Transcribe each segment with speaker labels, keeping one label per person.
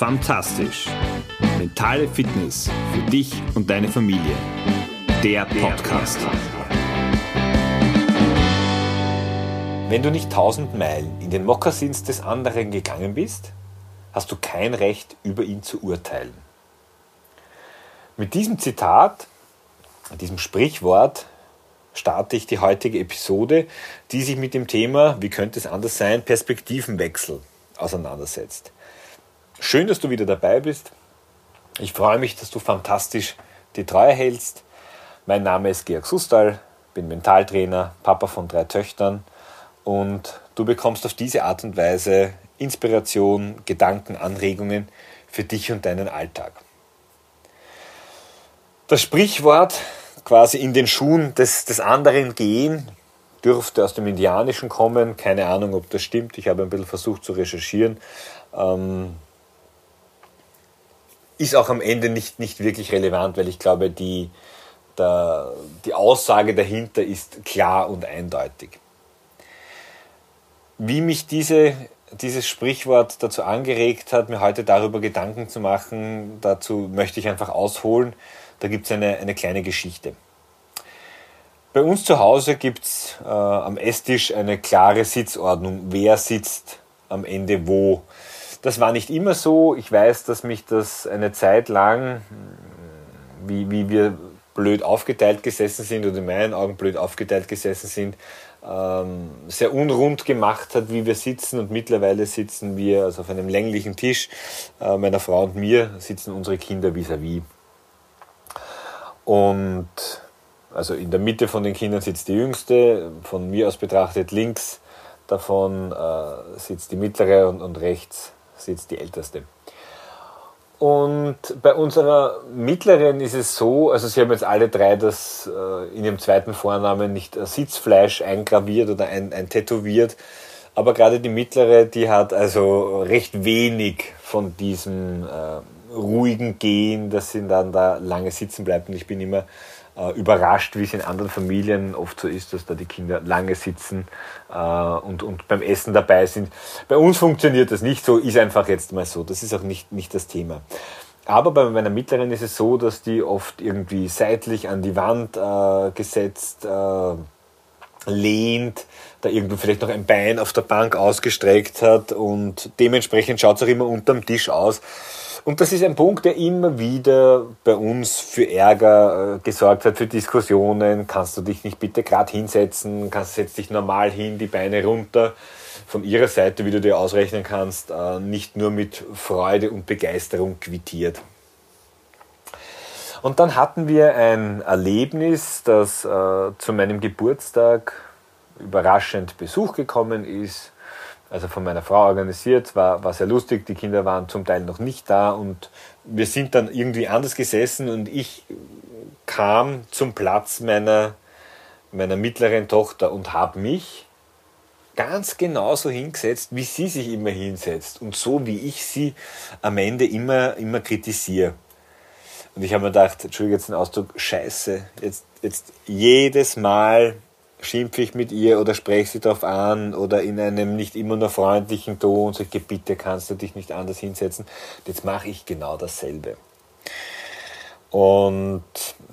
Speaker 1: Fantastisch. Mentale Fitness für dich und deine Familie. Der Podcast.
Speaker 2: Wenn du nicht tausend Meilen in den Mokassins des anderen gegangen bist, hast du kein Recht, über ihn zu urteilen. Mit diesem Zitat, diesem Sprichwort, starte ich die heutige Episode, die sich mit dem Thema, wie könnte es anders sein, Perspektivenwechsel auseinandersetzt. Schön, dass du wieder dabei bist. Ich freue mich, dass du fantastisch die Treue hältst. Mein Name ist Georg Sustal, bin Mentaltrainer, Papa von drei Töchtern und du bekommst auf diese Art und Weise Inspiration, Gedanken, Anregungen für dich und deinen Alltag. Das Sprichwort quasi in den Schuhen des, des anderen gehen dürfte aus dem Indianischen kommen. Keine Ahnung, ob das stimmt. Ich habe ein bisschen versucht zu recherchieren. Ähm, ist auch am Ende nicht, nicht wirklich relevant, weil ich glaube, die, der, die Aussage dahinter ist klar und eindeutig. Wie mich diese, dieses Sprichwort dazu angeregt hat, mir heute darüber Gedanken zu machen, dazu möchte ich einfach ausholen. Da gibt es eine, eine kleine Geschichte. Bei uns zu Hause gibt es äh, am Esstisch eine klare Sitzordnung. Wer sitzt am Ende wo? Das war nicht immer so. Ich weiß, dass mich das eine Zeit lang, wie, wie wir blöd aufgeteilt gesessen sind oder in meinen Augen blöd aufgeteilt gesessen sind, ähm, sehr unrund gemacht hat, wie wir sitzen. Und mittlerweile sitzen wir also auf einem länglichen Tisch. Äh, meiner Frau und mir sitzen unsere Kinder vis-à-vis. -vis. Und also in der Mitte von den Kindern sitzt die Jüngste, von mir aus betrachtet links davon äh, sitzt die mittlere und, und rechts sitzt die älteste. Und bei unserer mittleren ist es so, also sie haben jetzt alle drei das äh, in ihrem zweiten Vornamen nicht Sitzfleisch eingraviert oder ein, ein tätowiert, aber gerade die mittlere, die hat also recht wenig von diesem äh, ruhigen Gehen, dass sie dann da lange sitzen bleibt. Und ich bin immer äh, überrascht, wie es in anderen Familien oft so ist, dass da die Kinder lange sitzen äh, und, und beim Essen dabei sind. Bei uns funktioniert das nicht so, ist einfach jetzt mal so. Das ist auch nicht, nicht das Thema. Aber bei meiner Mittleren ist es so, dass die oft irgendwie seitlich an die Wand äh, gesetzt äh, lehnt, da irgendwo vielleicht noch ein Bein auf der Bank ausgestreckt hat und dementsprechend schaut es auch immer unterm Tisch aus. Und das ist ein Punkt, der immer wieder bei uns für Ärger äh, gesorgt hat, für Diskussionen. Kannst du dich nicht bitte gerade hinsetzen? Kannst setz dich normal hin, die Beine runter. Von ihrer Seite, wie du dir ausrechnen kannst, äh, nicht nur mit Freude und Begeisterung quittiert. Und dann hatten wir ein Erlebnis, das äh, zu meinem Geburtstag überraschend Besuch gekommen ist also von meiner Frau organisiert, war, war sehr lustig, die Kinder waren zum Teil noch nicht da und wir sind dann irgendwie anders gesessen und ich kam zum Platz meiner, meiner mittleren Tochter und habe mich ganz genauso hingesetzt, wie sie sich immer hinsetzt und so wie ich sie am Ende immer, immer kritisiere. Und ich habe mir gedacht, Entschuldigung jetzt den Ausdruck, scheiße, jetzt, jetzt jedes Mal schimpfe ich mit ihr oder spreche sie darauf an oder in einem nicht immer nur freundlichen Ton und sage, bitte kannst du dich nicht anders hinsetzen. Jetzt mache ich genau dasselbe. Und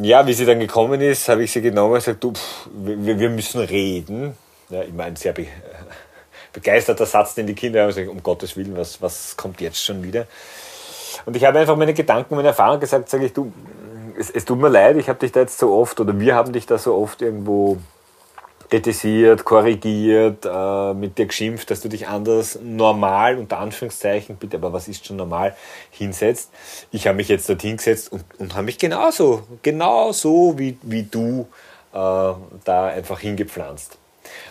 Speaker 2: ja, wie sie dann gekommen ist, habe ich sie genommen und gesagt, du, pff, wir, wir, müssen reden. Ja, ich meine, sehr be begeisterter Satz, den die Kinder haben, gesagt, um Gottes Willen, was, was kommt jetzt schon wieder? Und ich habe einfach meine Gedanken, meine Erfahrungen gesagt, sage ich, du, es, es tut mir leid, ich habe dich da jetzt so oft oder wir haben dich da so oft irgendwo kritisiert, korrigiert, äh, mit dir geschimpft, dass du dich anders normal, unter Anführungszeichen, bitte, aber was ist schon normal, hinsetzt. Ich habe mich jetzt dorthin gesetzt und, und habe mich genauso, genauso wie, wie du äh, da einfach hingepflanzt.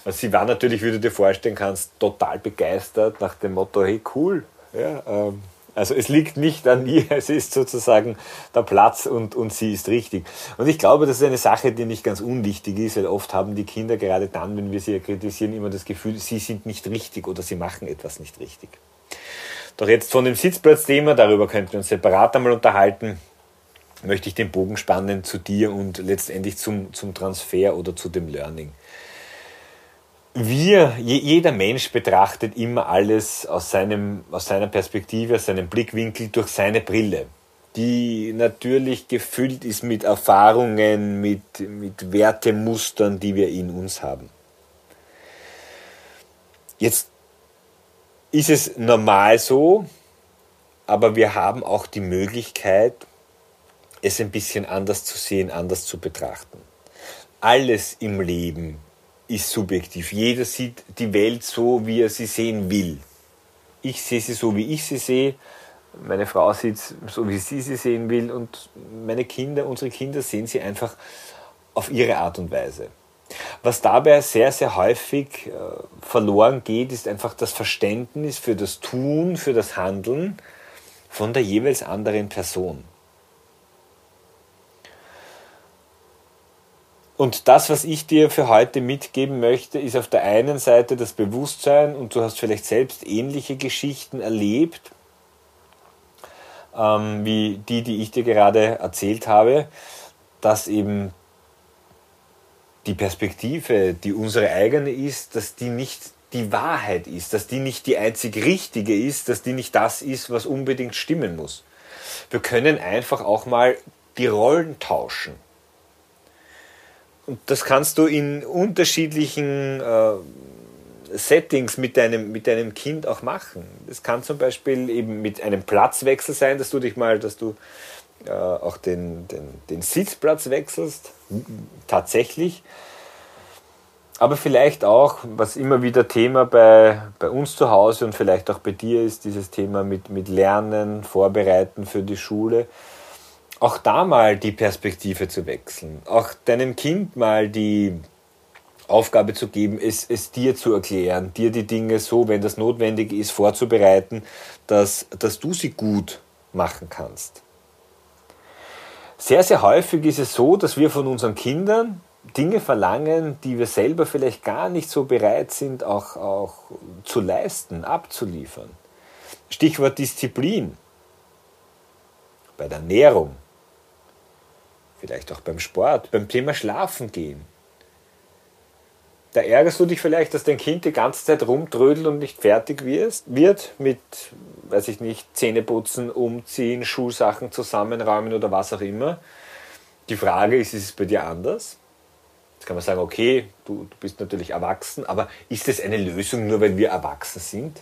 Speaker 2: Also sie war natürlich, wie du dir vorstellen kannst, total begeistert nach dem Motto, hey cool, ja, ähm, also es liegt nicht an ihr, es ist sozusagen der Platz und, und sie ist richtig. Und ich glaube, das ist eine Sache, die nicht ganz unwichtig ist, weil oft haben die Kinder gerade dann, wenn wir sie kritisieren, immer das Gefühl, sie sind nicht richtig oder sie machen etwas nicht richtig. Doch jetzt von dem Sitzplatzthema, darüber könnten wir uns separat einmal unterhalten, möchte ich den Bogen spannen zu dir und letztendlich zum, zum Transfer oder zu dem Learning. Wir, jeder Mensch betrachtet immer alles aus, seinem, aus seiner Perspektive, aus seinem Blickwinkel durch seine Brille, die natürlich gefüllt ist mit Erfahrungen, mit, mit Wertemustern, die wir in uns haben. Jetzt ist es normal so, aber wir haben auch die Möglichkeit, es ein bisschen anders zu sehen, anders zu betrachten. Alles im Leben ist subjektiv. Jeder sieht die Welt so, wie er sie sehen will. Ich sehe sie so, wie ich sie sehe. Meine Frau sieht es so, wie sie sie sehen will. Und meine Kinder, unsere Kinder sehen sie einfach auf ihre Art und Weise. Was dabei sehr, sehr häufig äh, verloren geht, ist einfach das Verständnis für das Tun, für das Handeln von der jeweils anderen Person. Und das, was ich dir für heute mitgeben möchte, ist auf der einen Seite das Bewusstsein, und du hast vielleicht selbst ähnliche Geschichten erlebt, ähm, wie die, die ich dir gerade erzählt habe, dass eben die Perspektive, die unsere eigene ist, dass die nicht die Wahrheit ist, dass die nicht die einzig richtige ist, dass die nicht das ist, was unbedingt stimmen muss. Wir können einfach auch mal die Rollen tauschen. Und das kannst du in unterschiedlichen äh, Settings mit deinem, mit deinem Kind auch machen. Das kann zum Beispiel eben mit einem Platzwechsel sein, dass du dich mal, dass du äh, auch den, den, den Sitzplatz wechselst, tatsächlich. Aber vielleicht auch, was immer wieder Thema bei, bei uns zu Hause und vielleicht auch bei dir ist, dieses Thema mit, mit Lernen, Vorbereiten für die Schule. Auch da mal die Perspektive zu wechseln. Auch deinem Kind mal die Aufgabe zu geben, es, es dir zu erklären, dir die Dinge so, wenn das notwendig ist, vorzubereiten, dass, dass du sie gut machen kannst. Sehr, sehr häufig ist es so, dass wir von unseren Kindern Dinge verlangen, die wir selber vielleicht gar nicht so bereit sind, auch, auch zu leisten, abzuliefern. Stichwort Disziplin. Bei der Ernährung. Vielleicht auch beim Sport, beim Thema Schlafen gehen. Da ärgerst du dich vielleicht, dass dein Kind die ganze Zeit rumtrödelt und nicht fertig wird mit weiß ich nicht, Zähne putzen, umziehen, Schulsachen zusammenräumen oder was auch immer. Die Frage ist, ist es bei dir anders? Jetzt kann man sagen, okay, du, du bist natürlich erwachsen, aber ist es eine Lösung, nur weil wir erwachsen sind?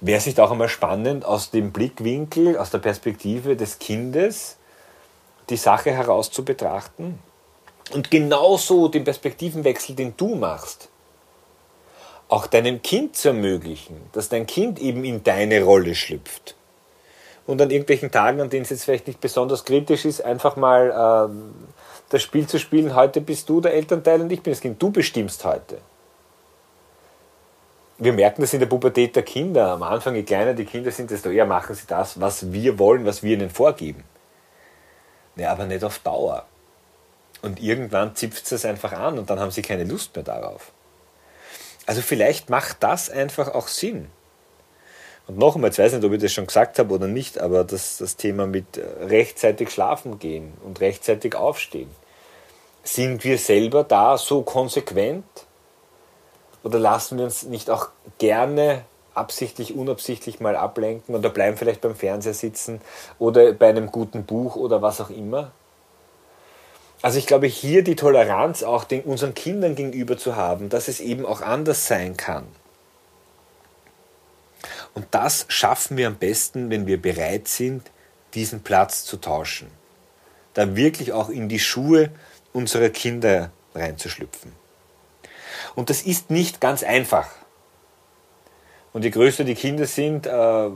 Speaker 2: Wäre es nicht auch einmal spannend, aus dem Blickwinkel, aus der Perspektive des Kindes die Sache heraus zu betrachten? Und genauso den Perspektivenwechsel, den du machst, auch deinem Kind zu ermöglichen, dass dein Kind eben in deine Rolle schlüpft. Und an irgendwelchen Tagen, an denen es jetzt vielleicht nicht besonders kritisch ist, einfach mal ähm, das Spiel zu spielen, heute bist du der Elternteil und ich bin das Kind, du bestimmst heute. Wir merken das in der Pubertät der Kinder. Am Anfang, je kleiner die Kinder sind, desto eher machen sie das, was wir wollen, was wir ihnen vorgeben. Ja, aber nicht auf Dauer. Und irgendwann zipft es einfach an und dann haben sie keine Lust mehr darauf. Also vielleicht macht das einfach auch Sinn. Und noch einmal, ich weiß nicht, ob ich das schon gesagt habe oder nicht, aber das, das Thema mit äh, rechtzeitig schlafen gehen und rechtzeitig aufstehen. Sind wir selber da so konsequent? Oder lassen wir uns nicht auch gerne absichtlich, unabsichtlich mal ablenken oder bleiben vielleicht beim Fernseher sitzen oder bei einem guten Buch oder was auch immer? Also ich glaube, hier die Toleranz auch den, unseren Kindern gegenüber zu haben, dass es eben auch anders sein kann. Und das schaffen wir am besten, wenn wir bereit sind, diesen Platz zu tauschen. Da wirklich auch in die Schuhe unserer Kinder reinzuschlüpfen. Und das ist nicht ganz einfach. Und je größer die Kinder sind, äh,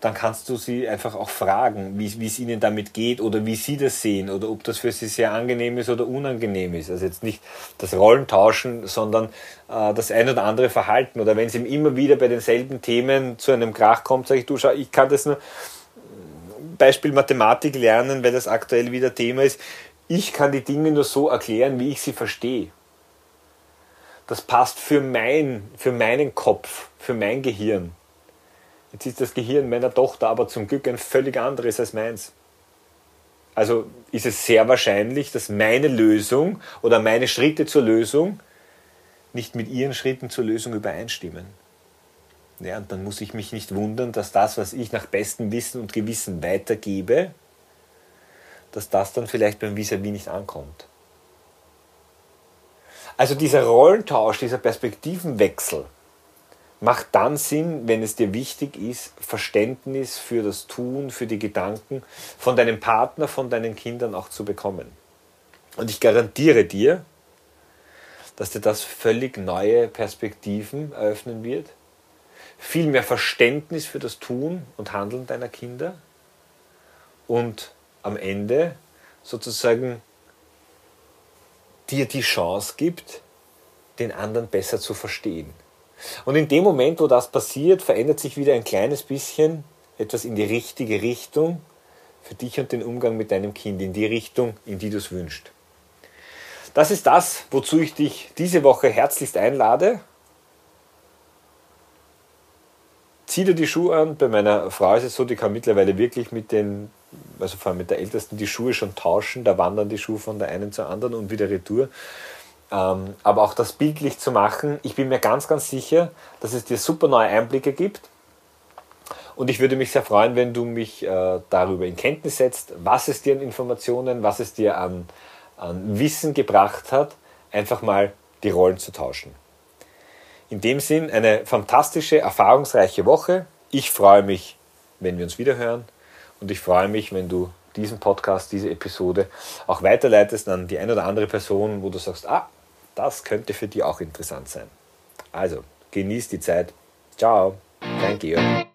Speaker 2: dann kannst du sie einfach auch fragen, wie, es ihnen damit geht oder wie sie das sehen oder ob das für sie sehr angenehm ist oder unangenehm ist. Also jetzt nicht das Rollentauschen, sondern äh, das ein oder andere Verhalten. Oder wenn es ihm immer wieder bei denselben Themen zu einem Krach kommt, sage ich, du schau, ich kann das nur, Beispiel Mathematik lernen, weil das aktuell wieder Thema ist. Ich kann die Dinge nur so erklären, wie ich sie verstehe. Das passt für, mein, für meinen Kopf, für mein Gehirn. Jetzt ist das Gehirn meiner Tochter aber zum Glück ein völlig anderes als meins. Also ist es sehr wahrscheinlich, dass meine Lösung oder meine Schritte zur Lösung nicht mit ihren Schritten zur Lösung übereinstimmen. Ja, und dann muss ich mich nicht wundern, dass das, was ich nach bestem Wissen und Gewissen weitergebe, dass das dann vielleicht beim Vis-a-vis nicht ankommt. Also dieser Rollentausch, dieser Perspektivenwechsel macht dann Sinn, wenn es dir wichtig ist, Verständnis für das Tun, für die Gedanken von deinem Partner, von deinen Kindern auch zu bekommen. Und ich garantiere dir, dass dir das völlig neue Perspektiven eröffnen wird, viel mehr Verständnis für das Tun und Handeln deiner Kinder und am Ende sozusagen dir die Chance gibt, den anderen besser zu verstehen. Und in dem Moment, wo das passiert, verändert sich wieder ein kleines bisschen etwas in die richtige Richtung für dich und den Umgang mit deinem Kind, in die Richtung, in die du es wünschst. Das ist das, wozu ich dich diese Woche herzlichst einlade. Zieh dir die Schuhe an. Bei meiner Frau ist es so, die kann mittlerweile wirklich mit den, also vor allem mit der Ältesten, die Schuhe schon tauschen. Da wandern die Schuhe von der einen zur anderen und wieder retour. Ähm, aber auch das bildlich zu machen, ich bin mir ganz, ganz sicher, dass es dir super neue Einblicke gibt. Und ich würde mich sehr freuen, wenn du mich äh, darüber in Kenntnis setzt, was es dir an Informationen, was es dir an, an Wissen gebracht hat, einfach mal die Rollen zu tauschen. In dem Sinn eine fantastische, erfahrungsreiche Woche. Ich freue mich, wenn wir uns wiederhören und ich freue mich, wenn du diesen Podcast, diese Episode auch weiterleitest an die eine oder andere Person, wo du sagst, ah, das könnte für die auch interessant sein. Also, genieß die Zeit. Ciao, dein Georg.